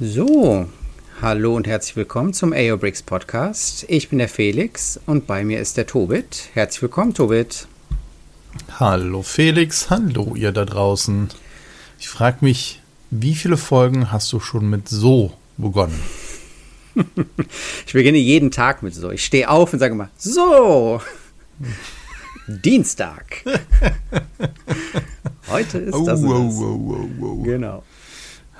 So, hallo und herzlich willkommen zum AOBRICS Podcast. Ich bin der Felix und bei mir ist der Tobit. Herzlich willkommen, Tobit. Hallo Felix, hallo ihr da draußen. Ich frage mich, wie viele Folgen hast du schon mit so begonnen? ich beginne jeden Tag mit so. Ich stehe auf und sage immer, so, Dienstag. Heute ist oh, das. Oh, oh, oh, oh, Genau.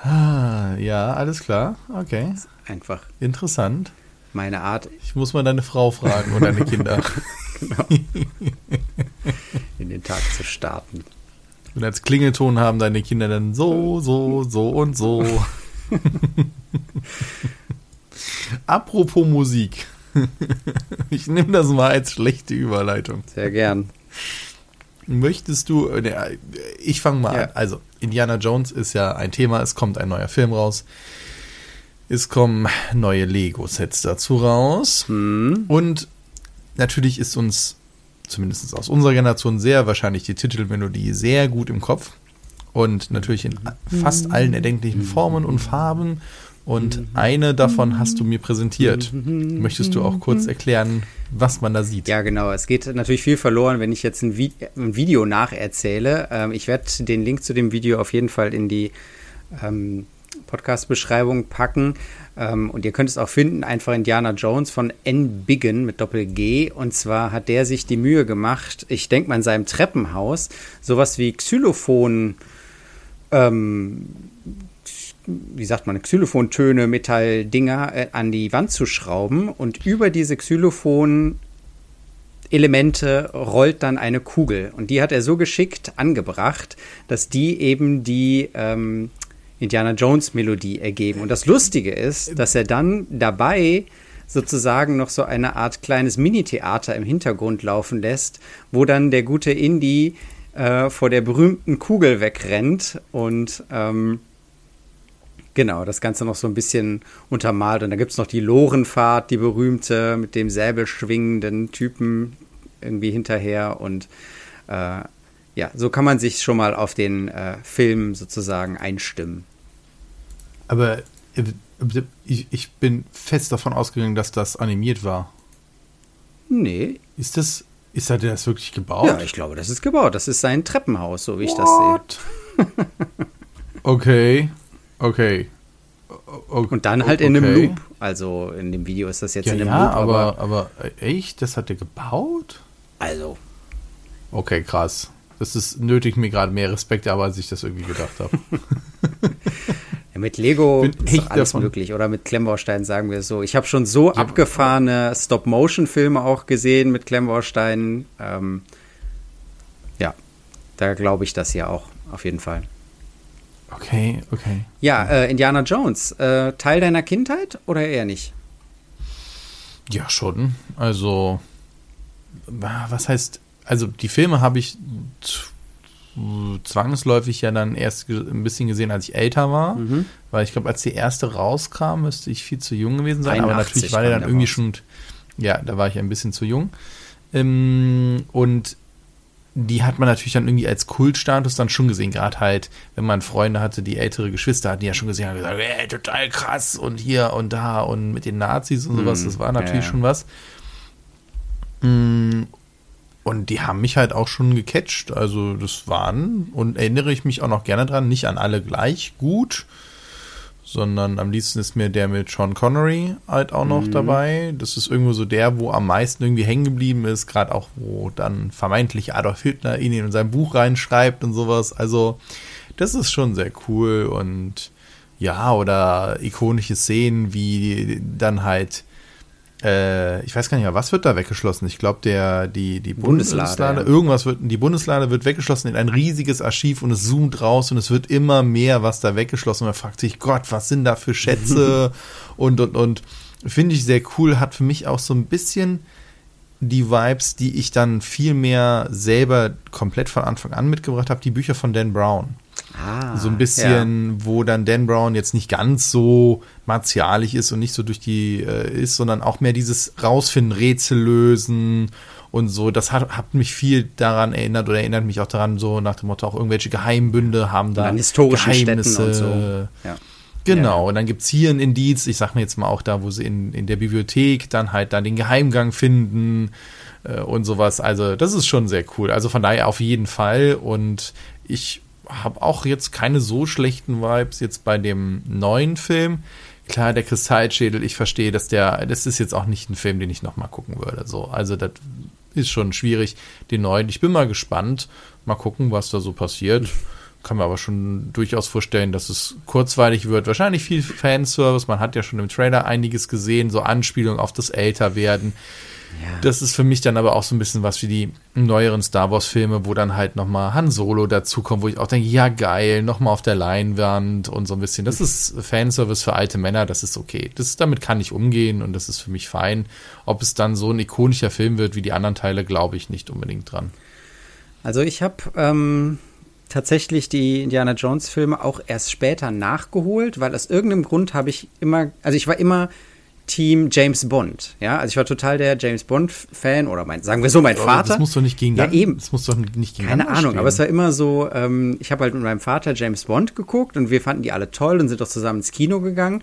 Ah, ja, alles klar. Okay. Einfach. Interessant. Meine Art. Ich muss mal deine Frau fragen und deine Kinder. genau. In den Tag zu starten. Und als Klingelton haben deine Kinder dann so, so, so und so. Apropos Musik. ich nehme das mal als schlechte Überleitung. Sehr gern. Möchtest du, äh, ich fange mal ja. an. Also, Indiana Jones ist ja ein Thema, es kommt ein neuer Film raus. Es kommen neue Lego-Sets dazu raus. Hm. Und natürlich ist uns, zumindest aus unserer Generation, sehr wahrscheinlich die Titelmelodie sehr gut im Kopf. Und natürlich in fast allen erdenklichen Formen und Farben. Und eine davon hast du mir präsentiert. Möchtest du auch kurz erklären, was man da sieht? Ja, genau. Es geht natürlich viel verloren, wenn ich jetzt ein, Vi ein Video nacherzähle. Ähm, ich werde den Link zu dem Video auf jeden Fall in die ähm, Podcast-Beschreibung packen. Ähm, und ihr könnt es auch finden, einfach Indiana Jones von N. Biggen mit Doppel-G. Und zwar hat der sich die Mühe gemacht, ich denke mal in seinem Treppenhaus, sowas wie Xylophon. Ähm, wie sagt man, Xylophontöne, Metalldinger äh, an die Wand zu schrauben und über diese Xylophon Elemente rollt dann eine Kugel. Und die hat er so geschickt angebracht, dass die eben die ähm, Indiana Jones Melodie ergeben. Und das Lustige ist, dass er dann dabei sozusagen noch so eine Art kleines Mini-Theater im Hintergrund laufen lässt, wo dann der gute Indy äh, vor der berühmten Kugel wegrennt und ähm, Genau, das Ganze noch so ein bisschen untermalt. Und da gibt es noch die Lorenfahrt, die berühmte, mit dem säbelschwingenden Typen irgendwie hinterher. Und äh, ja, so kann man sich schon mal auf den äh, Film sozusagen einstimmen. Aber ich, ich bin fest davon ausgegangen, dass das animiert war. Nee. Ist das, ist er das wirklich gebaut? Ja, ich glaube, das ist gebaut. Das ist sein Treppenhaus, so wie What? ich das sehe. okay. Okay. O und dann halt okay. in einem Loop. Also in dem Video ist das jetzt ja, in einem ja, Loop. Aber, aber echt? Das hat er gebaut? Also. Okay, krass. Das ist nötig mir gerade mehr Respekt, aber als ich das irgendwie gedacht habe. ja, mit Lego Bin ist alles davon. möglich. Oder mit Klemmbausteinen sagen wir es so. Ich habe schon so ja, abgefahrene Stop-Motion-Filme auch gesehen mit Klemmbausteinen. Ähm, ja, da glaube ich das ja auch auf jeden Fall. Okay, okay. Ja, äh, Indiana Jones, äh, Teil deiner Kindheit oder eher nicht? Ja, schon. Also, was heißt, also die Filme habe ich zwangsläufig ja dann erst ein bisschen gesehen, als ich älter war. Mhm. Weil ich glaube, als die erste rauskam, müsste ich viel zu jung gewesen sein. Aber natürlich war der dann irgendwie raus. schon, ja, da war ich ein bisschen zu jung. Ähm, und die hat man natürlich dann irgendwie als Kultstatus dann schon gesehen. Gerade halt, wenn man Freunde hatte, die ältere Geschwister hatten, die ja schon gesehen haben, gesagt, ey, total krass und hier und da und mit den Nazis und sowas. Mhm. Das war natürlich ja. schon was. Mm, und die haben mich halt auch schon gecatcht. Also das waren, und erinnere ich mich auch noch gerne dran, nicht an alle gleich gut sondern am liebsten ist mir der mit Sean Connery halt auch noch mhm. dabei. Das ist irgendwo so der, wo am meisten irgendwie hängen geblieben ist, gerade auch, wo dann vermeintlich Adolf Hitler ihn in sein Buch reinschreibt und sowas. Also, das ist schon sehr cool und ja, oder ikonische Szenen, wie dann halt äh, ich weiß gar nicht mehr, was wird da weggeschlossen? Ich glaube, der, die, die Bundeslade, Bundeslade ja. irgendwas wird, die Bundeslade wird weggeschlossen in ein riesiges Archiv und es zoomt raus und es wird immer mehr, was da weggeschlossen. Und man fragt sich, Gott, was sind da für Schätze? und, und, und. Finde ich sehr cool, hat für mich auch so ein bisschen die Vibes, die ich dann viel mehr selber komplett von Anfang an mitgebracht habe, die Bücher von Dan Brown. Ah, so ein bisschen, ja. wo dann Dan Brown jetzt nicht ganz so martialisch ist und nicht so durch die äh, ist, sondern auch mehr dieses Rausfinden, Rätsel lösen und so. Das hat, hat mich viel daran erinnert oder erinnert mich auch daran, so nach dem Motto, auch irgendwelche Geheimbünde haben da historische Geheimnisse. und so. Ja. Genau, ja. und dann gibt's hier ein Indiz, ich sag mir jetzt mal auch da, wo sie in, in der Bibliothek dann halt dann den Geheimgang finden äh, und sowas. Also das ist schon sehr cool. Also von daher auf jeden Fall. Und ich habe auch jetzt keine so schlechten Vibes jetzt bei dem neuen Film. Klar, der Kristallschädel, ich verstehe, dass der, das ist jetzt auch nicht ein Film, den ich nochmal gucken würde. So, also das ist schon schwierig, den neuen. Ich bin mal gespannt. Mal gucken, was da so passiert. Kann mir aber schon durchaus vorstellen, dass es kurzweilig wird. Wahrscheinlich viel Fanservice. Man hat ja schon im Trailer einiges gesehen, so Anspielungen auf das Älterwerden. Ja. Das ist für mich dann aber auch so ein bisschen was wie die neueren Star Wars Filme, wo dann halt nochmal Han Solo dazukommt, wo ich auch denke, ja geil, nochmal auf der Leinwand und so ein bisschen. Das ist Fanservice für alte Männer, das ist okay. Das, damit kann ich umgehen und das ist für mich fein. Ob es dann so ein ikonischer Film wird wie die anderen Teile, glaube ich nicht unbedingt dran. Also ich habe ähm, tatsächlich die Indiana Jones Filme auch erst später nachgeholt, weil aus irgendeinem Grund habe ich immer, also ich war immer Team James Bond. Ja, also ich war total der James Bond Fan oder mein, sagen wir so, mein Vater. Das muss doch nicht gegen Ja, eben. Das muss doch nicht gegen Keine Ahnung, stehen. aber es war immer so, ähm, ich habe halt mit meinem Vater James Bond geguckt und wir fanden die alle toll und sind auch zusammen ins Kino gegangen.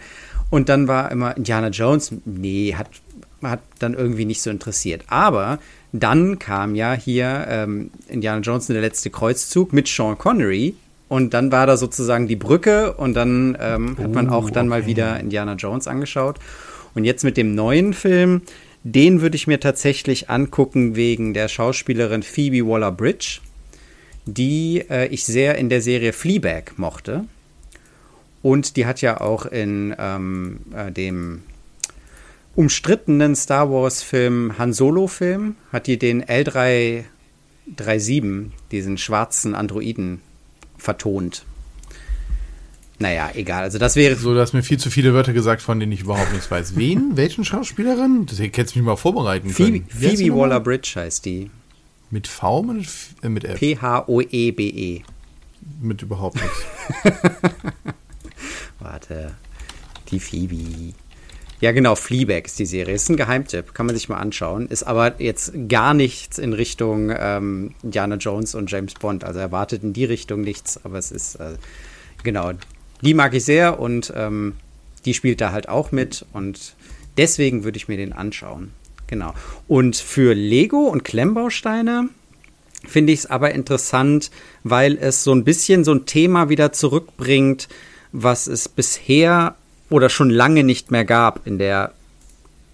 Und dann war immer Indiana Jones, nee, hat, hat dann irgendwie nicht so interessiert. Aber dann kam ja hier ähm, Indiana Jones in der letzte Kreuzzug mit Sean Connery. Und dann war da sozusagen die Brücke und dann ähm, hat man auch dann oh, okay. mal wieder Indiana Jones angeschaut. Und jetzt mit dem neuen Film, den würde ich mir tatsächlich angucken wegen der Schauspielerin Phoebe Waller-Bridge, die äh, ich sehr in der Serie Fleabag mochte. Und die hat ja auch in ähm, äh, dem umstrittenen Star Wars-Film Han Solo-Film, hat die den L337, diesen schwarzen Androiden, vertont. Naja, egal. Also das wäre. So, du hast mir viel zu viele Wörter gesagt, von denen ich überhaupt nichts weiß. Wen? Welchen Schauspielerin? Das hättest du mich mal vorbereiten können. Phoebe, Phoebe Waller-Bridge heißt die. Mit V mit, äh, mit F? P-H-O-E-B-E. -E. Mit überhaupt nichts. Warte. Die Phoebe. Ja, genau, Fleabag ist die Serie. Ist ein Geheimtipp, kann man sich mal anschauen. Ist aber jetzt gar nichts in Richtung ähm, Indiana Jones und James Bond. Also erwartet in die Richtung nichts, aber es ist, äh, genau, die mag ich sehr und ähm, die spielt da halt auch mit und deswegen würde ich mir den anschauen. Genau. Und für Lego und Klemmbausteine finde ich es aber interessant, weil es so ein bisschen so ein Thema wieder zurückbringt, was es bisher oder schon lange nicht mehr gab in der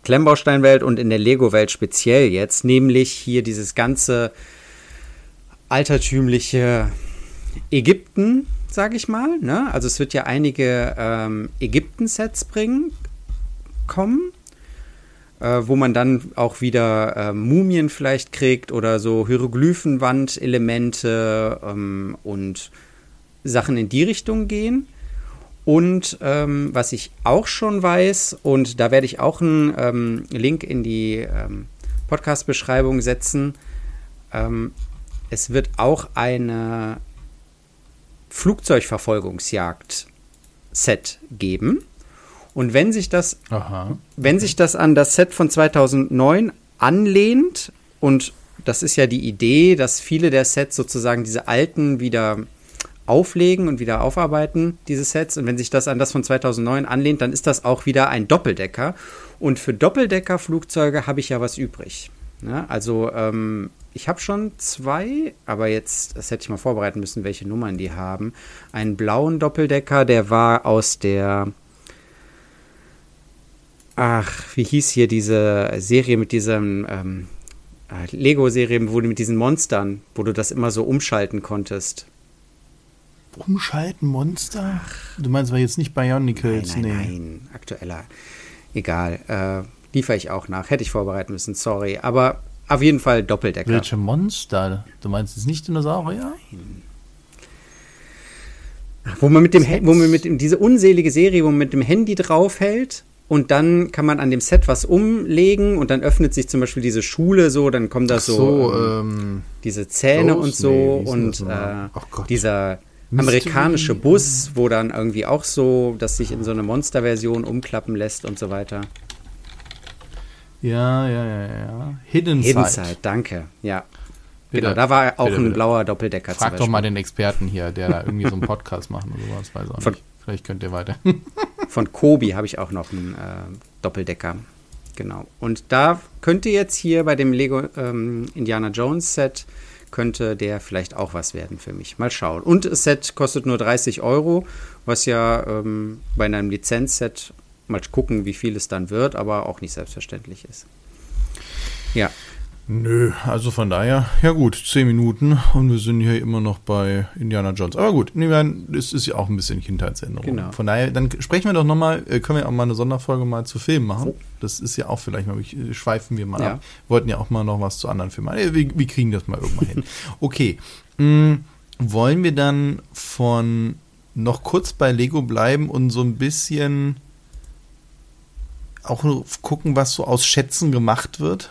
Klemmbausteinwelt und in der Lego-Welt speziell jetzt, nämlich hier dieses ganze altertümliche Ägypten, sage ich mal. Ne? Also es wird ja einige ähm, Ägypten-Sets bringen, kommen, äh, wo man dann auch wieder äh, Mumien vielleicht kriegt oder so Hieroglyphenwand-Elemente ähm, und Sachen in die Richtung gehen. Und ähm, was ich auch schon weiß, und da werde ich auch einen ähm, Link in die ähm, Podcast-Beschreibung setzen, ähm, es wird auch eine Flugzeugverfolgungsjagd-Set geben. Und wenn sich das, Aha. wenn sich das an das Set von 2009 anlehnt, und das ist ja die Idee, dass viele der Sets sozusagen diese alten wieder auflegen und wieder aufarbeiten, diese Sets. Und wenn sich das an das von 2009 anlehnt, dann ist das auch wieder ein Doppeldecker. Und für Doppeldecker-Flugzeuge habe ich ja was übrig. Ja, also ähm, ich habe schon zwei, aber jetzt, das hätte ich mal vorbereiten müssen, welche Nummern die haben. Einen blauen Doppeldecker, der war aus der. Ach, wie hieß hier diese Serie mit diesem ähm, äh, Lego-Serie, wo du mit diesen Monstern, wo du das immer so umschalten konntest. Umschalten Monster? Du meinst aber jetzt nicht Bionicles? Nein, nein, nee. nein. aktueller. Egal. Äh, liefere ich auch nach. Hätte ich vorbereiten müssen, sorry. Aber auf jeden Fall Doppeldecker. Welche Monster? Du meinst jetzt nicht Dinosaurier? Nein. Wo man mit dem, wo man mit dem, diese unselige Serie, wo man mit dem Handy draufhält und dann kann man an dem Set was umlegen und dann öffnet sich zum Beispiel diese Schule so, dann kommen da so, so ähm, ähm, diese Zähne Ghost? und so nee, und? Äh, dieser amerikanische Bus, wo dann irgendwie auch so, dass sich in so eine Monsterversion umklappen lässt und so weiter. Ja, ja, ja, ja. Hidden, Hidden Side. Side, danke. Ja. Bitte, genau, da war auch bitte, ein bitte. blauer Doppeldecker. Frag doch mal den Experten hier, der da irgendwie so einen Podcast macht oder sowas. Weiß auch von, vielleicht könnt ihr weiter. Von Kobi habe ich auch noch einen äh, Doppeldecker. Genau. Und da könnte jetzt hier bei dem Lego ähm, Indiana Jones Set könnte der vielleicht auch was werden für mich. Mal schauen. Und das Set kostet nur 30 Euro, was ja ähm, bei einem Lizenzset mal gucken, wie viel es dann wird, aber auch nicht selbstverständlich ist. Ja. Nö, also von daher, ja gut, zehn Minuten und wir sind hier immer noch bei Indiana Jones. Aber gut, es ist ja auch ein bisschen Kindheitsänderung. Genau. Von daher, dann sprechen wir doch nochmal, äh, können wir auch mal eine Sonderfolge mal zu Filmen machen. Oh. Das ist ja auch vielleicht mal, äh, schweifen wir mal ja. ab. Wollten ja auch mal noch was zu anderen Filmen. Wir, wir kriegen das mal irgendwann hin. Okay, hm, wollen wir dann von noch kurz bei Lego bleiben und so ein bisschen auch gucken, was so aus Schätzen gemacht wird?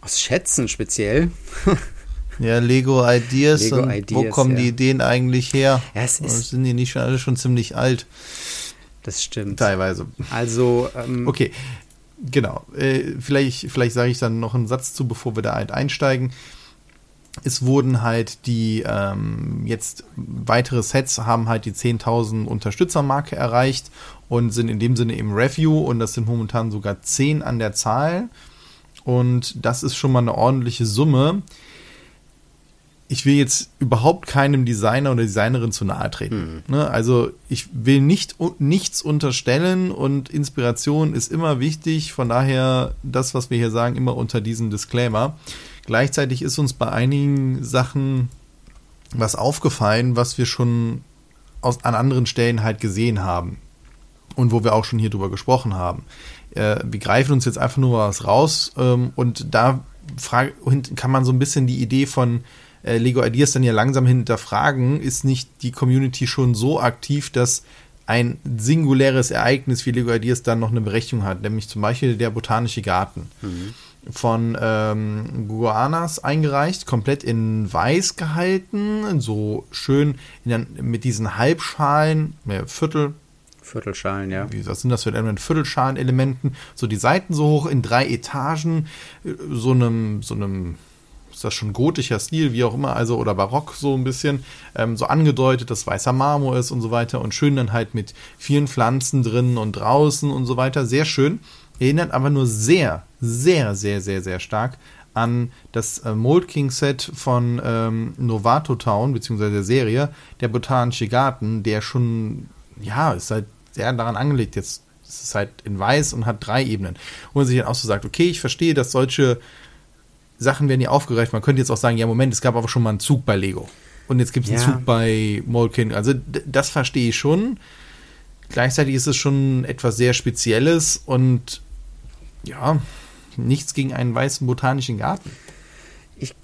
Aus Schätzen speziell. ja, Lego Ideas. Lego Ideas wo kommen ja. die Ideen eigentlich her? Ja, es ist sind die nicht schon alle schon ziemlich alt? Das stimmt. Teilweise. Also. Ähm, okay, genau. Äh, vielleicht vielleicht sage ich dann noch einen Satz zu, bevor wir da halt einsteigen. Es wurden halt die ähm, jetzt weitere Sets haben halt die 10.000 Unterstützermarke erreicht und sind in dem Sinne im Review und das sind momentan sogar 10 an der Zahl. Und das ist schon mal eine ordentliche Summe. Ich will jetzt überhaupt keinem Designer oder Designerin zu nahe treten. Mhm. Ne? Also ich will nicht nichts unterstellen und Inspiration ist immer wichtig. Von daher das, was wir hier sagen, immer unter diesem Disclaimer. Gleichzeitig ist uns bei einigen Sachen was aufgefallen, was wir schon aus, an anderen Stellen halt gesehen haben und wo wir auch schon hier drüber gesprochen haben äh, wir greifen uns jetzt einfach nur was raus ähm, und da frage, kann man so ein bisschen die Idee von äh, Lego Ideas dann ja langsam hinterfragen, ist nicht die Community schon so aktiv, dass ein singuläres Ereignis wie Lego Ideas dann noch eine Berechtigung hat, nämlich zum Beispiel der Botanische Garten. Mhm. Von ähm, Guanas eingereicht, komplett in weiß gehalten, so schön den, mit diesen Halbschalen, mehr Viertel, Viertelschalen, ja. Wie, was sind das für Elemente? Viertelschalen-Elementen. So die Seiten so hoch in drei Etagen, äh, so einem, so einem, ist das schon gotischer Stil, wie auch immer, also oder barock so ein bisschen, ähm, so angedeutet, dass weißer Marmor ist und so weiter und schön dann halt mit vielen Pflanzen drinnen und draußen und so weiter. Sehr schön. Erinnert aber nur sehr, sehr, sehr, sehr, sehr stark an das äh, Mold King Set von ähm, Novato Town, beziehungsweise der Serie, der Botanische Garten, der schon, ja, ist halt sehr daran angelegt. Jetzt ist es halt in weiß und hat drei Ebenen. Wo man sich dann auch so sagt, okay, ich verstehe, dass solche Sachen werden hier aufgereicht. Man könnte jetzt auch sagen, ja, Moment, es gab aber schon mal einen Zug bei Lego. Und jetzt gibt es ja. einen Zug bei Molkin. Also das verstehe ich schon. Gleichzeitig ist es schon etwas sehr Spezielles und ja, nichts gegen einen weißen botanischen Garten ich,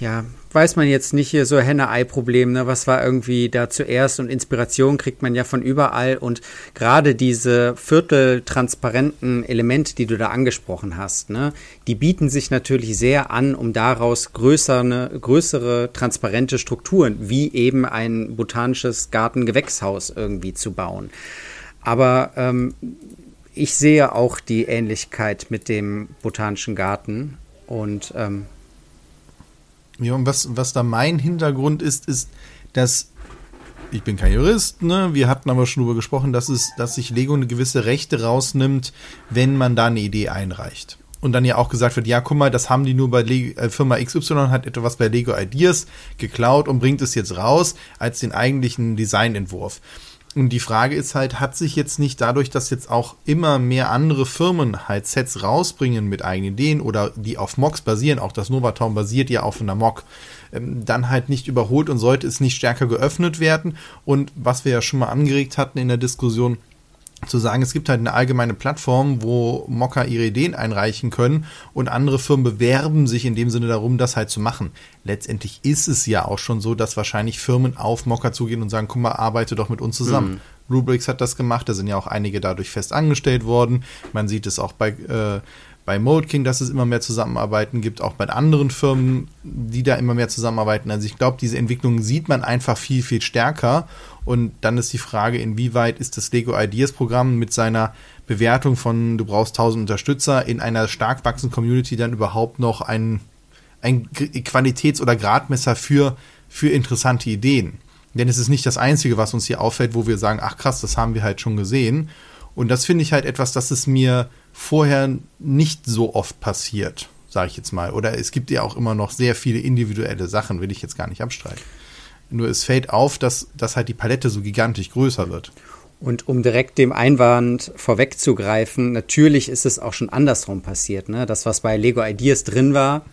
ja, weiß man jetzt nicht hier so Henne-Ei-Problem, ne? Was war irgendwie da zuerst und Inspiration kriegt man ja von überall und gerade diese vierteltransparenten Elemente, die du da angesprochen hast, ne? Die bieten sich natürlich sehr an, um daraus größere, größere transparente Strukturen, wie eben ein botanisches Gartengewächshaus irgendwie zu bauen. Aber ähm, ich sehe auch die Ähnlichkeit mit dem botanischen Garten und ähm, ja, und was, was da mein Hintergrund ist, ist, dass ich bin kein Jurist, ne? Wir hatten aber schon darüber gesprochen, dass es, dass sich Lego eine gewisse Rechte rausnimmt, wenn man da eine Idee einreicht. Und dann ja auch gesagt wird, ja, guck mal, das haben die nur bei Lego, äh, Firma XY hat etwas bei Lego Ideas geklaut und bringt es jetzt raus als den eigentlichen Designentwurf. Und die Frage ist halt, hat sich jetzt nicht dadurch, dass jetzt auch immer mehr andere Firmen halt Sets rausbringen mit eigenen Ideen oder die auf Mocks basieren, auch das Novatown basiert ja auf einer Mock, ähm, dann halt nicht überholt und sollte es nicht stärker geöffnet werden. Und was wir ja schon mal angeregt hatten in der Diskussion, zu sagen, es gibt halt eine allgemeine Plattform, wo Mocker ihre Ideen einreichen können und andere Firmen bewerben sich in dem Sinne darum, das halt zu machen. Letztendlich ist es ja auch schon so, dass wahrscheinlich Firmen auf Mocker zugehen und sagen, guck mal, arbeite doch mit uns zusammen. Mhm. Rubrix hat das gemacht, da sind ja auch einige dadurch fest angestellt worden. Man sieht es auch bei äh, bei Mode King, dass es immer mehr Zusammenarbeiten gibt, auch bei anderen Firmen, die da immer mehr zusammenarbeiten. Also ich glaube, diese Entwicklung sieht man einfach viel, viel stärker. Und dann ist die Frage, inwieweit ist das Lego Ideas Programm mit seiner Bewertung von du brauchst 1000 Unterstützer in einer stark wachsenden Community dann überhaupt noch ein, ein Qualitäts- oder Gradmesser für, für interessante Ideen. Denn es ist nicht das Einzige, was uns hier auffällt, wo wir sagen, ach krass, das haben wir halt schon gesehen. Und das finde ich halt etwas, das es mir vorher nicht so oft passiert, sage ich jetzt mal. Oder es gibt ja auch immer noch sehr viele individuelle Sachen, will ich jetzt gar nicht abstreiten. Nur es fällt auf, dass, dass halt die Palette so gigantisch größer wird. Und um direkt dem Einwand vorwegzugreifen, natürlich ist es auch schon andersrum passiert. Ne? Das, was bei Lego Ideas drin war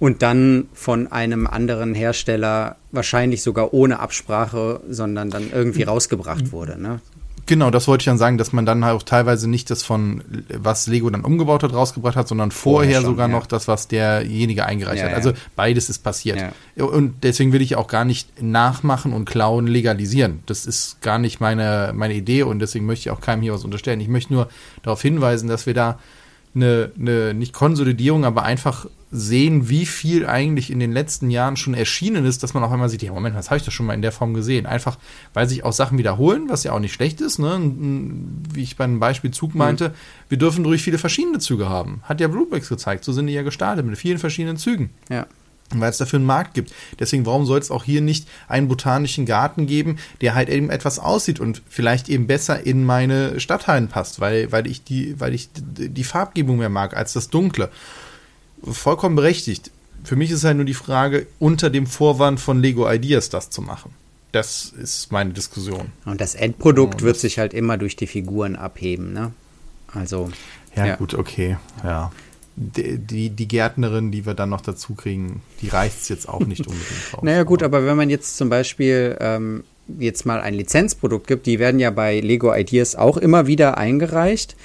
und dann von einem anderen Hersteller wahrscheinlich sogar ohne Absprache, sondern dann irgendwie rausgebracht wurde. Ne? Genau, das wollte ich dann sagen, dass man dann auch teilweise nicht das von, was Lego dann umgebaut hat, rausgebracht hat, sondern vorher, vorher schon, sogar ja. noch das, was derjenige eingereicht ja, hat. Also beides ist passiert. Und deswegen will ich auch gar nicht nachmachen und klauen legalisieren. Das ist gar nicht meine, meine Idee und deswegen möchte ich auch keinem hier was unterstellen. Ich möchte nur darauf hinweisen, dass wir da eine, eine nicht Konsolidierung, aber einfach sehen, wie viel eigentlich in den letzten Jahren schon erschienen ist, dass man auf einmal sieht, ja Moment, was habe ich das schon mal in der Form gesehen? Einfach, weil sich auch Sachen wiederholen, was ja auch nicht schlecht ist, ne? Wie ich beim Beispiel Zug meinte, mhm. wir dürfen ruhig viele verschiedene Züge haben. Hat ja Bluebricks gezeigt, so sind die ja gestartet mit vielen verschiedenen Zügen. Ja weil es dafür einen Markt gibt. Deswegen, warum soll es auch hier nicht einen botanischen Garten geben, der halt eben etwas aussieht und vielleicht eben besser in meine Stadthallen passt, weil, weil ich die, weil ich die Farbgebung mehr mag als das Dunkle. Vollkommen berechtigt. Für mich ist halt nur die Frage, unter dem Vorwand von Lego Ideas das zu machen. Das ist meine Diskussion. Und das Endprodukt und wird sich halt immer durch die Figuren abheben, ne? Also. Ja, ja. gut, okay, ja die, die, Gärtnerin, die wir dann noch dazu kriegen, die reicht es jetzt auch nicht unbedingt drauf. naja, gut, aber wenn man jetzt zum Beispiel ähm, jetzt mal ein Lizenzprodukt gibt, die werden ja bei Lego Ideas auch immer wieder eingereicht.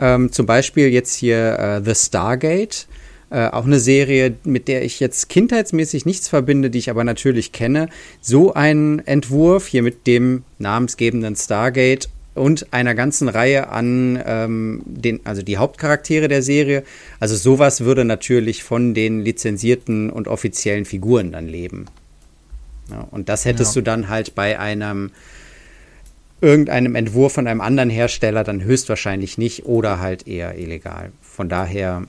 Ähm, zum Beispiel jetzt hier äh, The Stargate. Äh, auch eine Serie, mit der ich jetzt kindheitsmäßig nichts verbinde, die ich aber natürlich kenne. So ein Entwurf hier mit dem namensgebenden Stargate und einer ganzen Reihe an ähm, den, also die Hauptcharaktere der Serie. Also sowas würde natürlich von den lizenzierten und offiziellen Figuren dann leben. Ja, und das hättest ja. du dann halt bei einem irgendeinem Entwurf von einem anderen Hersteller dann höchstwahrscheinlich nicht oder halt eher illegal. Von daher,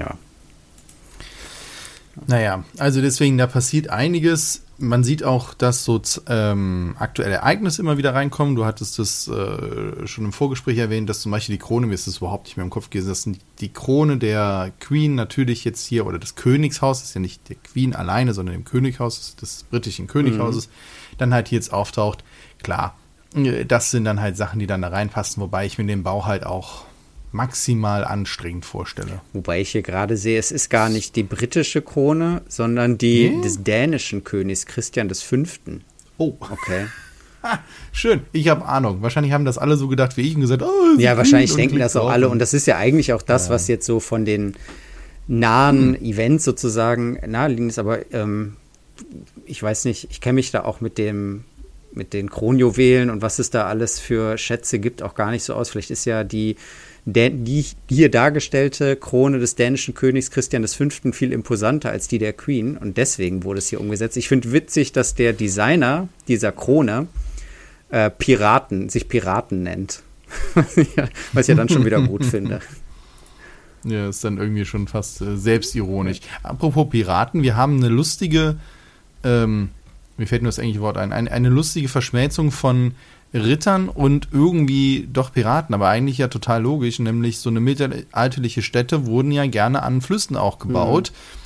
ja. Naja, also deswegen, da passiert einiges man sieht auch, dass so ähm, aktuelle Ereignisse immer wieder reinkommen. Du hattest das äh, schon im Vorgespräch erwähnt, dass zum Beispiel die Krone, mir ist das überhaupt nicht mehr im Kopf gewesen, das sind die Krone der Queen natürlich jetzt hier, oder des Königshaus, ist ja nicht der Queen alleine, sondern dem Könighaus, des britischen Königshauses, mhm. dann halt hier jetzt auftaucht. Klar, äh, das sind dann halt Sachen, die dann da reinpassen, wobei ich mir den Bau halt auch maximal anstrengend vorstelle. Wobei ich hier gerade sehe, es ist gar nicht die britische Krone, sondern die hm? des dänischen Königs Christian V. Oh. Okay. Schön, ich habe Ahnung. Wahrscheinlich haben das alle so gedacht wie ich und gesagt, oh, Ja, wahrscheinlich denken das auch alle. Und das ist ja eigentlich auch das, ja. was jetzt so von den nahen hm. Events sozusagen naheliegend ist. Aber ähm, ich weiß nicht, ich kenne mich da auch mit dem mit den Kronjuwelen und was es da alles für Schätze gibt, auch gar nicht so aus. Vielleicht ist ja die die hier dargestellte Krone des dänischen Königs Christian V. viel imposanter als die der Queen und deswegen wurde es hier umgesetzt. Ich finde witzig, dass der Designer dieser Krone äh, Piraten, sich Piraten nennt. Was ich ja dann schon wieder gut finde. Ja, ist dann irgendwie schon fast äh, selbstironisch. Apropos Piraten, wir haben eine lustige, ähm, mir fällt nur das englische Wort ein, eine, eine lustige Verschmelzung von Rittern und irgendwie doch Piraten, aber eigentlich ja total logisch, nämlich so eine mittelalterliche Städte wurden ja gerne an Flüssen auch gebaut. Mhm.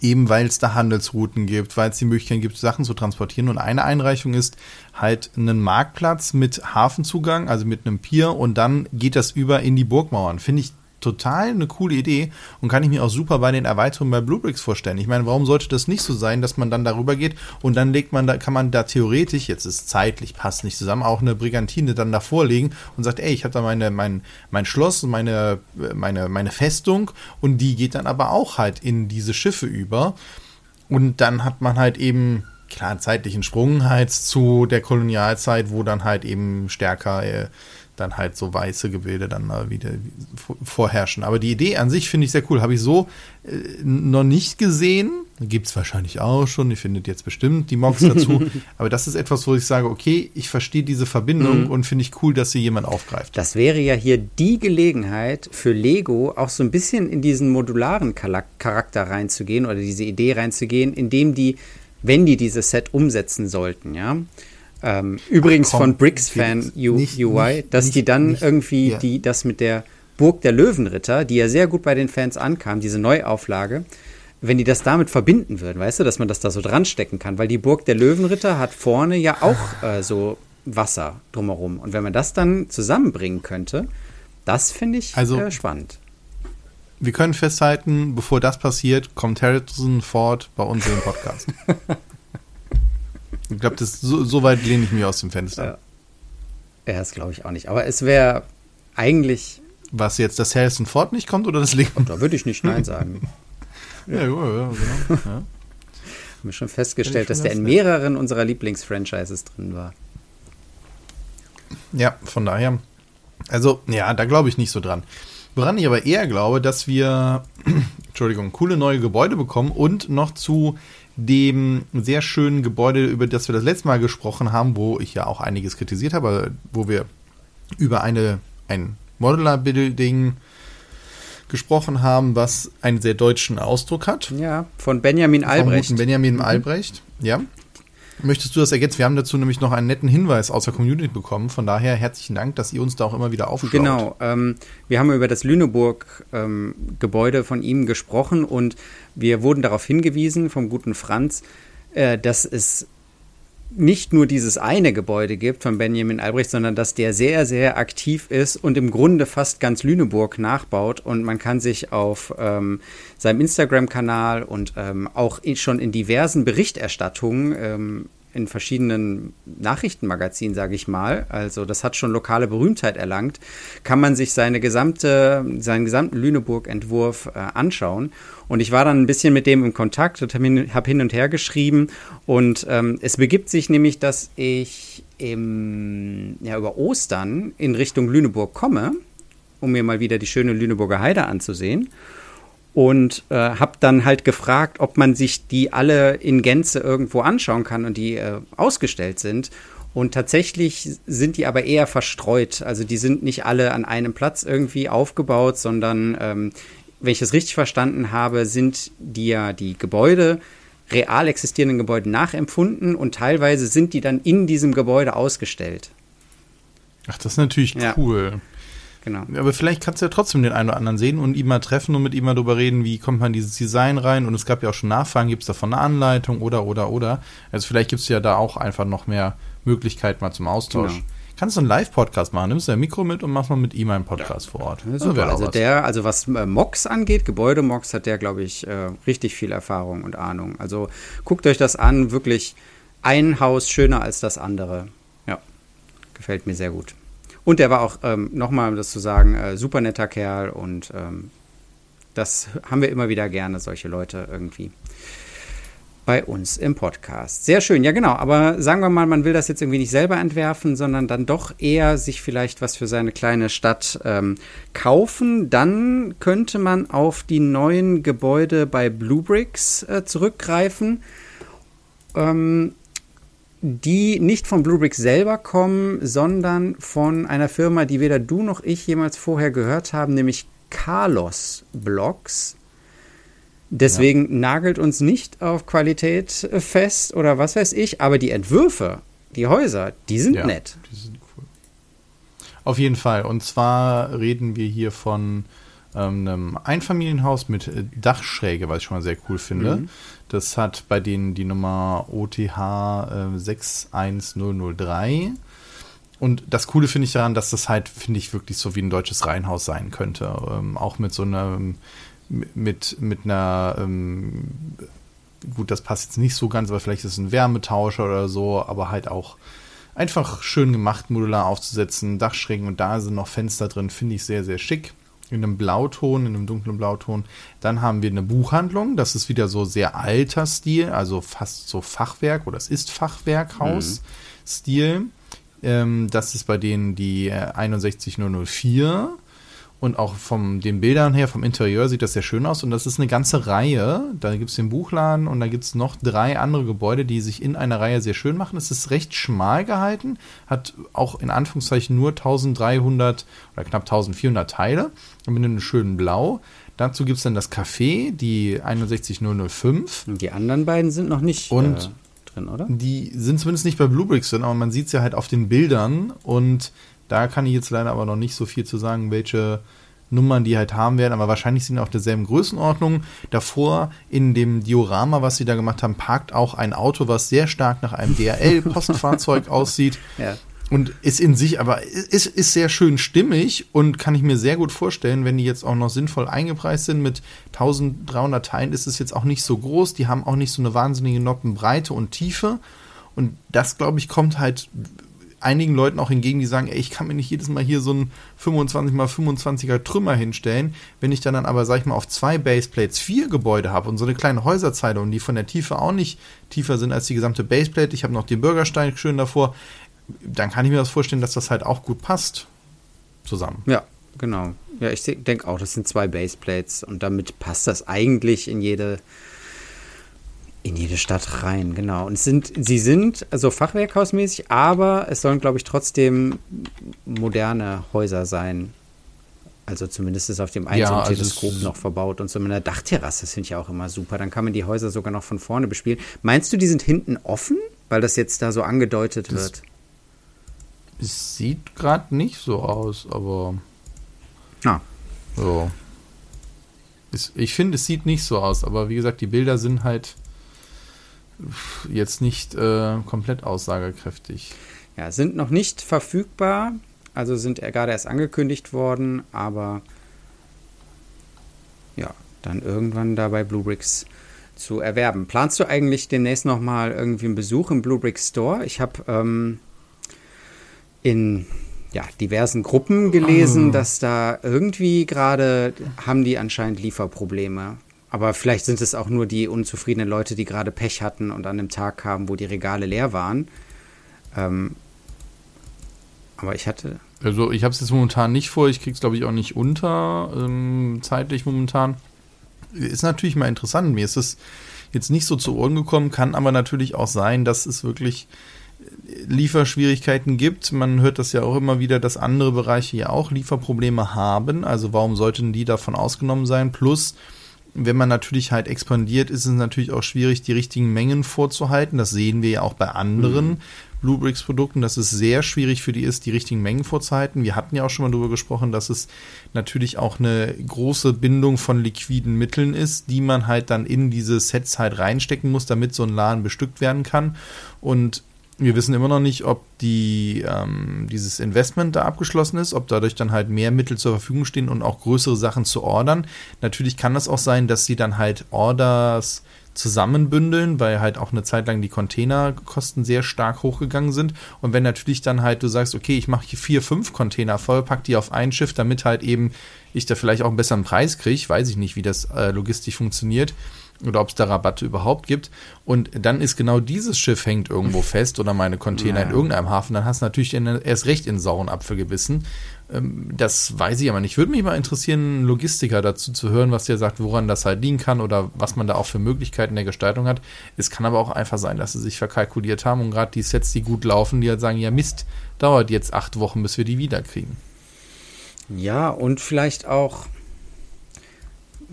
Eben weil es da Handelsrouten gibt, weil es die Möglichkeit gibt, Sachen zu transportieren. Und eine Einreichung ist halt einen Marktplatz mit Hafenzugang, also mit einem Pier, und dann geht das über in die Burgmauern. Finde ich total eine coole Idee und kann ich mir auch super bei den Erweiterungen bei Bluebricks vorstellen. Ich meine, warum sollte das nicht so sein, dass man dann darüber geht und dann legt man da, kann man da theoretisch, jetzt ist zeitlich, passt nicht zusammen, auch eine Brigantine dann davor legen und sagt, ey, ich habe da meine, mein, mein Schloss, meine, meine, meine Festung und die geht dann aber auch halt in diese Schiffe über. Und dann hat man halt eben klar zeitlichen Sprung halt zu der Kolonialzeit, wo dann halt eben stärker äh, dann halt so weiße Gebilde dann mal wieder vorherrschen. Aber die Idee an sich finde ich sehr cool. Habe ich so äh, noch nicht gesehen. Gibt es wahrscheinlich auch schon. Ihr findet jetzt bestimmt die Mods dazu. Aber das ist etwas, wo ich sage, okay, ich verstehe diese Verbindung mhm. und finde ich cool, dass sie jemand aufgreift. Das wäre ja hier die Gelegenheit für Lego auch so ein bisschen in diesen modularen Charakter reinzugehen oder diese Idee reinzugehen, indem die wenn die dieses Set umsetzen sollten, ja. Ähm, übrigens Ach, komm, von Bricks-Fan UI, nicht- nicht- dass nicht- die dann nicht- irgendwie ja. die, das mit der Burg der Löwenritter, die ja sehr gut bei den Fans ankam, diese Neuauflage, wenn die das damit verbinden würden, weißt du, dass man das da so dran stecken kann, weil die Burg der Löwenritter hat vorne ja auch äh, so Wasser drumherum. Und wenn man das dann zusammenbringen könnte, das finde ich Also- äh, spannend. Wir können festhalten, bevor das passiert, kommt Harrison Ford bei uns den Podcast. ich glaube, so, so weit lehne ich mich aus dem Fenster. Ja. Das glaube ich auch nicht. Aber es wäre eigentlich, Was jetzt, dass Harrison Ford nicht kommt oder das Leben? da würde ich nicht Nein sagen. Ja, ja, ja, genau. Ja. Haben wir schon festgestellt, dass der in mehreren unserer Lieblingsfranchises drin war. Ja, von daher. Also, ja, da glaube ich nicht so dran. Woran ich aber eher glaube, dass wir, Entschuldigung, coole neue Gebäude bekommen und noch zu dem sehr schönen Gebäude, über das wir das letzte Mal gesprochen haben, wo ich ja auch einiges kritisiert habe, wo wir über eine, ein Modular-Building gesprochen haben, was einen sehr deutschen Ausdruck hat. Ja, von Benjamin Albrecht. guten Benjamin Albrecht, ja. Möchtest du das ergänzen? Wir haben dazu nämlich noch einen netten Hinweis aus der Community bekommen. Von daher herzlichen Dank, dass ihr uns da auch immer wieder aufschaut. Genau, ähm, wir haben über das Lüneburg-Gebäude von ihm gesprochen und wir wurden darauf hingewiesen vom guten Franz, äh, dass es nicht nur dieses eine Gebäude gibt von Benjamin Albrecht, sondern dass der sehr, sehr aktiv ist und im Grunde fast ganz Lüneburg nachbaut. Und man kann sich auf ähm, seinem Instagram-Kanal und ähm, auch in, schon in diversen Berichterstattungen ähm, in verschiedenen Nachrichtenmagazinen, sage ich mal, also das hat schon lokale Berühmtheit erlangt, kann man sich seine gesamte, seinen gesamten Lüneburg-Entwurf äh, anschauen. Und ich war dann ein bisschen mit dem in Kontakt und habe hin, hin und her geschrieben. Und ähm, es begibt sich nämlich, dass ich im, ja, über Ostern in Richtung Lüneburg komme, um mir mal wieder die schöne Lüneburger Heide anzusehen und äh, habe dann halt gefragt, ob man sich die alle in Gänze irgendwo anschauen kann und die äh, ausgestellt sind. Und tatsächlich sind die aber eher verstreut. Also die sind nicht alle an einem Platz irgendwie aufgebaut, sondern, ähm, wenn ich es richtig verstanden habe, sind die ja die Gebäude, real existierenden Gebäude nachempfunden und teilweise sind die dann in diesem Gebäude ausgestellt. Ach, das ist natürlich Ja. Genau. Aber vielleicht kannst du ja trotzdem den einen oder anderen sehen und ihn mal treffen und mit ihm mal drüber reden, wie kommt man dieses Design rein. Und es gab ja auch schon Nachfragen, gibt es davon eine Anleitung oder, oder, oder. Also vielleicht gibt es ja da auch einfach noch mehr Möglichkeiten mal zum Austausch. Genau. Kannst du einen Live-Podcast machen? Nimmst du ein Mikro mit und machst mal mit ihm einen Podcast vor Ort. Ja, super. Also was. der, also was äh, Mox angeht, Gebäudemox, hat der, glaube ich, äh, richtig viel Erfahrung und Ahnung. Also guckt euch das an, wirklich ein Haus schöner als das andere. Ja, gefällt mir sehr gut. Und der war auch, ähm, nochmal um das zu sagen, äh, super netter Kerl und ähm, das haben wir immer wieder gerne, solche Leute irgendwie bei uns im Podcast. Sehr schön, ja genau. Aber sagen wir mal, man will das jetzt irgendwie nicht selber entwerfen, sondern dann doch eher sich vielleicht was für seine kleine Stadt ähm, kaufen. Dann könnte man auf die neuen Gebäude bei Blue Bricks äh, zurückgreifen. Ähm, die nicht von Blue Bricks selber kommen, sondern von einer Firma, die weder du noch ich jemals vorher gehört haben, nämlich Carlos Blocks. Deswegen nagelt uns nicht auf Qualität fest oder was weiß ich, aber die Entwürfe, die Häuser, die sind Ja, nett. die sind cool. Auf jeden Fall. Und zwar reden wir hier von ähm, einem Einfamilienhaus mit äh, Dachschräge, was ich schon mal sehr cool finde. Mhm. Das hat bei denen die Nummer OTH äh, 61003. Und das Coole finde ich daran, dass das halt, finde ich, wirklich so wie ein deutsches Reihenhaus sein könnte. Ähm, auch mit so einem, mit, mit einer, ähm, gut, das passt jetzt nicht so ganz, aber vielleicht ist es ein Wärmetauscher oder so, aber halt auch einfach schön gemacht, modular aufzusetzen, Dachschrägen und da sind noch Fenster drin, finde ich sehr, sehr schick. In einem Blauton, in einem dunklen Blauton. Dann haben wir eine Buchhandlung, das ist wieder so sehr alter Stil, also fast so Fachwerk oder es ist Fachwerkhaus-Stil. Ähm, das ist bei denen die äh, 61004. Und auch von den Bildern her, vom Interieur sieht das sehr schön aus. Und das ist eine ganze Reihe. Da gibt es den Buchladen und da gibt es noch drei andere Gebäude, die sich in einer Reihe sehr schön machen. Es ist recht schmal gehalten, hat auch in Anführungszeichen nur 1300 oder knapp 1400 Teile. Und mit einem schönen Blau. Dazu gibt es dann das Café, die 61005. Und die anderen beiden sind noch nicht und äh, drin, oder? Die sind zumindest nicht bei Bluebricks drin, aber man sieht es ja halt auf den Bildern. Und da kann ich jetzt leider aber noch nicht so viel zu sagen, welche Nummern die halt haben werden, aber wahrscheinlich sind die auch derselben Größenordnung. Davor in dem Diorama, was sie da gemacht haben, parkt auch ein Auto, was sehr stark nach einem DRL-Postfahrzeug aussieht. Ja. Und ist in sich, aber ist, ist sehr schön stimmig und kann ich mir sehr gut vorstellen, wenn die jetzt auch noch sinnvoll eingepreist sind. Mit 1300 Teilen ist es jetzt auch nicht so groß. Die haben auch nicht so eine wahnsinnige Noppenbreite und Tiefe. Und das, glaube ich, kommt halt einigen Leuten auch hingegen, die sagen, ey, ich kann mir nicht jedes Mal hier so ein 25 x 25er Trümmer hinstellen. Wenn ich dann, dann aber, sag ich mal, auf zwei Baseplates vier Gebäude habe und so eine kleine Häuserzeile und die von der Tiefe auch nicht tiefer sind als die gesamte Baseplate, ich habe noch den Bürgerstein schön davor, dann kann ich mir das vorstellen, dass das halt auch gut passt zusammen. Ja, genau. Ja, ich denke auch, das sind zwei Baseplates und damit passt das eigentlich in jede in jede Stadt rein, genau. Und es sind, sie sind also fachwerkhausmäßig, aber es sollen, glaube ich, trotzdem moderne Häuser sein. Also zumindest ist auf dem einzelnen ja, also Teleskop noch verbaut und so mit einer Dachterrasse finde ich auch immer super. Dann kann man die Häuser sogar noch von vorne bespielen. Meinst du, die sind hinten offen, weil das jetzt da so angedeutet das wird? Es sieht gerade nicht so aus, aber. Ah. So. Ich finde, es sieht nicht so aus, aber wie gesagt, die Bilder sind halt jetzt nicht äh, komplett aussagekräftig. Ja, sind noch nicht verfügbar, also sind gerade erst angekündigt worden, aber ja, dann irgendwann da bei Bluebricks zu erwerben. Planst du eigentlich demnächst nochmal irgendwie einen Besuch im Bluebricks Store? Ich habe ähm, in ja, diversen Gruppen gelesen, oh. dass da irgendwie gerade haben die anscheinend Lieferprobleme. Aber vielleicht sind es auch nur die unzufriedenen Leute, die gerade Pech hatten und an einem Tag kamen, wo die Regale leer waren. Ähm, aber ich hatte. Also ich habe es jetzt momentan nicht vor, ich kriege es glaube ich auch nicht unter, ähm, zeitlich momentan. Ist natürlich mal interessant. Mir ist es jetzt nicht so zu Ohren gekommen, kann aber natürlich auch sein, dass es wirklich Lieferschwierigkeiten gibt. Man hört das ja auch immer wieder, dass andere Bereiche ja auch Lieferprobleme haben. Also warum sollten die davon ausgenommen sein? Plus, wenn man natürlich halt expandiert, ist es natürlich auch schwierig, die richtigen Mengen vorzuhalten. Das sehen wir ja auch bei anderen mhm. Bluebricks-Produkten, dass es sehr schwierig für die ist, die richtigen Mengen vorzuhalten. Wir hatten ja auch schon mal darüber gesprochen, dass es natürlich auch eine große Bindung von liquiden Mitteln ist, die man halt dann in diese Sets halt reinstecken muss, damit so ein Laden bestückt werden kann. Und wir wissen immer noch nicht, ob die, ähm, dieses Investment da abgeschlossen ist, ob dadurch dann halt mehr Mittel zur Verfügung stehen und auch größere Sachen zu ordern. Natürlich kann das auch sein, dass sie dann halt Orders zusammenbündeln, weil halt auch eine Zeit lang die Containerkosten sehr stark hochgegangen sind. Und wenn natürlich dann halt du sagst, okay, ich mache hier vier, fünf Container voll, pack die auf ein Schiff, damit halt eben ich da vielleicht auch einen besseren Preis kriege, weiß ich nicht, wie das äh, logistisch funktioniert oder ob es da Rabatte überhaupt gibt. Und dann ist genau dieses Schiff hängt irgendwo fest oder meine Container ja. in irgendeinem Hafen, dann hast du natürlich erst recht in sauren Apfel gebissen. Ähm, das weiß ich aber nicht. Würde mich mal interessieren, einen Logistiker dazu zu hören, was der sagt, woran das halt liegen kann oder was man da auch für Möglichkeiten der Gestaltung hat. Es kann aber auch einfach sein, dass sie sich verkalkuliert haben und gerade die Sets, die gut laufen, die halt sagen, ja Mist, dauert jetzt acht Wochen, bis wir die wiederkriegen. Ja, und vielleicht auch,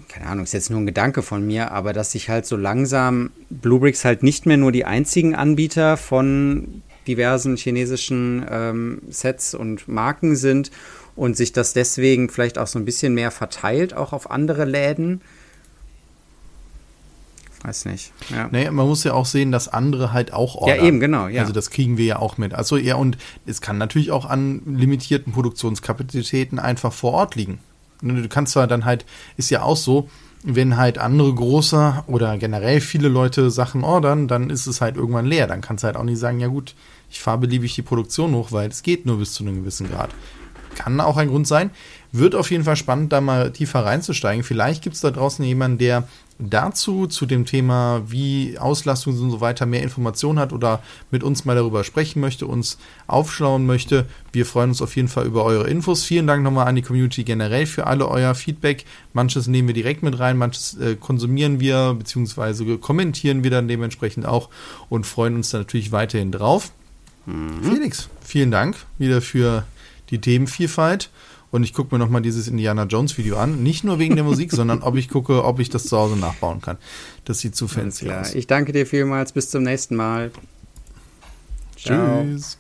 keine Ahnung, ist jetzt nur ein Gedanke von mir, aber dass sich halt so langsam Bluebricks halt nicht mehr nur die einzigen Anbieter von diversen chinesischen ähm, Sets und Marken sind und sich das deswegen vielleicht auch so ein bisschen mehr verteilt, auch auf andere Läden. Weiß nicht. Ja. Naja, man muss ja auch sehen, dass andere halt auch ordern. Ja, eben, genau. Ja. Also das kriegen wir ja auch mit. Also ja, und es kann natürlich auch an limitierten Produktionskapazitäten einfach vor Ort liegen. Ne, du kannst zwar dann halt, ist ja auch so, wenn halt andere große oder generell viele Leute Sachen ordern, dann ist es halt irgendwann leer. Dann kannst du halt auch nicht sagen, ja gut, ich fahre beliebig die Produktion hoch, weil es geht nur bis zu einem gewissen Grad. Kann auch ein Grund sein. Wird auf jeden Fall spannend, da mal tiefer reinzusteigen. Vielleicht gibt es da draußen jemanden, der dazu, zu dem Thema, wie Auslastung und so weiter, mehr Informationen hat oder mit uns mal darüber sprechen möchte, uns aufschlauen möchte. Wir freuen uns auf jeden Fall über eure Infos. Vielen Dank nochmal an die Community generell für alle euer Feedback. Manches nehmen wir direkt mit rein, manches äh, konsumieren wir, beziehungsweise kommentieren wir dann dementsprechend auch und freuen uns dann natürlich weiterhin drauf. Mhm. Felix, vielen Dank wieder für die Themenvielfalt. Und ich gucke mir nochmal dieses Indiana Jones Video an. Nicht nur wegen der Musik, sondern ob ich gucke, ob ich das zu Hause nachbauen kann. Das sieht zu fancy aus. Ich danke dir vielmals. Bis zum nächsten Mal. Ciao. Tschüss.